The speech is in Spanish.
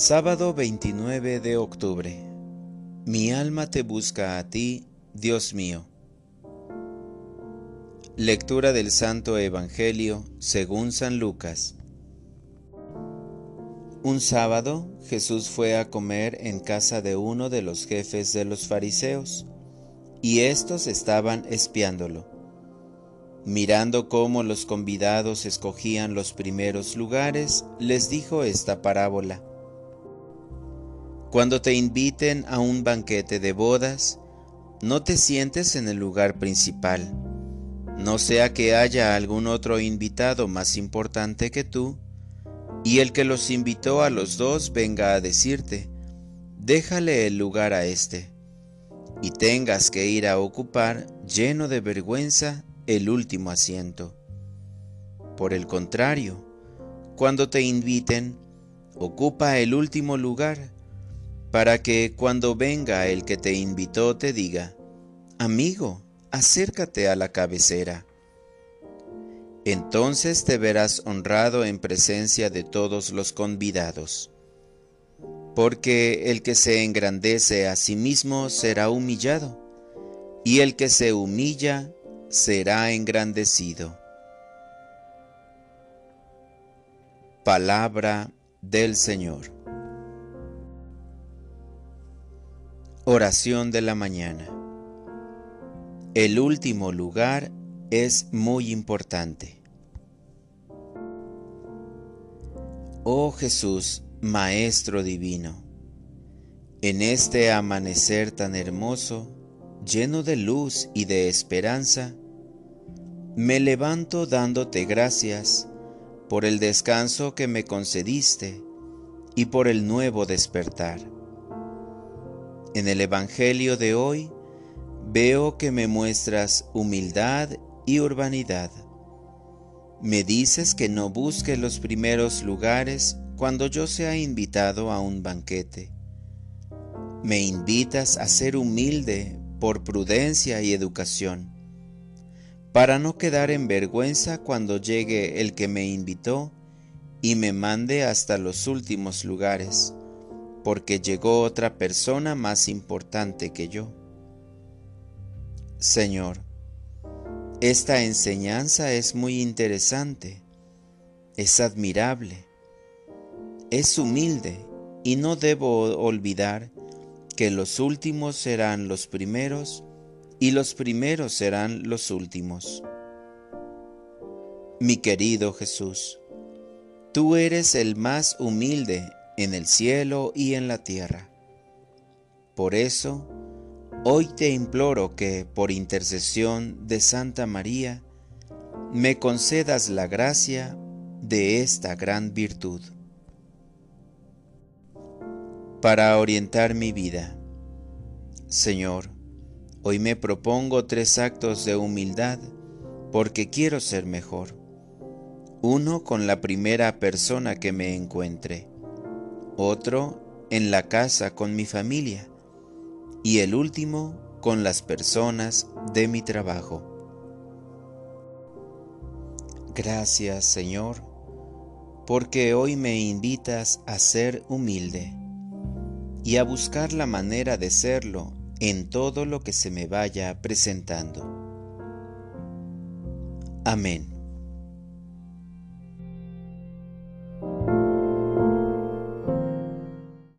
Sábado 29 de octubre. Mi alma te busca a ti, Dios mío. Lectura del Santo Evangelio según San Lucas. Un sábado Jesús fue a comer en casa de uno de los jefes de los fariseos, y éstos estaban espiándolo. Mirando cómo los convidados escogían los primeros lugares, les dijo esta parábola. Cuando te inviten a un banquete de bodas, no te sientes en el lugar principal, no sea que haya algún otro invitado más importante que tú, y el que los invitó a los dos venga a decirte, déjale el lugar a éste, y tengas que ir a ocupar, lleno de vergüenza, el último asiento. Por el contrario, cuando te inviten, ocupa el último lugar, para que cuando venga el que te invitó te diga, amigo, acércate a la cabecera. Entonces te verás honrado en presencia de todos los convidados. Porque el que se engrandece a sí mismo será humillado, y el que se humilla será engrandecido. Palabra del Señor. Oración de la mañana. El último lugar es muy importante. Oh Jesús, Maestro Divino, en este amanecer tan hermoso, lleno de luz y de esperanza, me levanto dándote gracias por el descanso que me concediste y por el nuevo despertar en el Evangelio de hoy veo que me muestras humildad y urbanidad. Me dices que no busque los primeros lugares cuando yo sea invitado a un banquete. Me invitas a ser humilde por prudencia y educación, para no quedar en vergüenza cuando llegue el que me invitó y me mande hasta los últimos lugares porque llegó otra persona más importante que yo. Señor, esta enseñanza es muy interesante, es admirable, es humilde y no debo olvidar que los últimos serán los primeros y los primeros serán los últimos. Mi querido Jesús, tú eres el más humilde en el cielo y en la tierra. Por eso, hoy te imploro que, por intercesión de Santa María, me concedas la gracia de esta gran virtud. Para orientar mi vida, Señor, hoy me propongo tres actos de humildad porque quiero ser mejor. Uno con la primera persona que me encuentre otro en la casa con mi familia y el último con las personas de mi trabajo. Gracias Señor, porque hoy me invitas a ser humilde y a buscar la manera de serlo en todo lo que se me vaya presentando. Amén.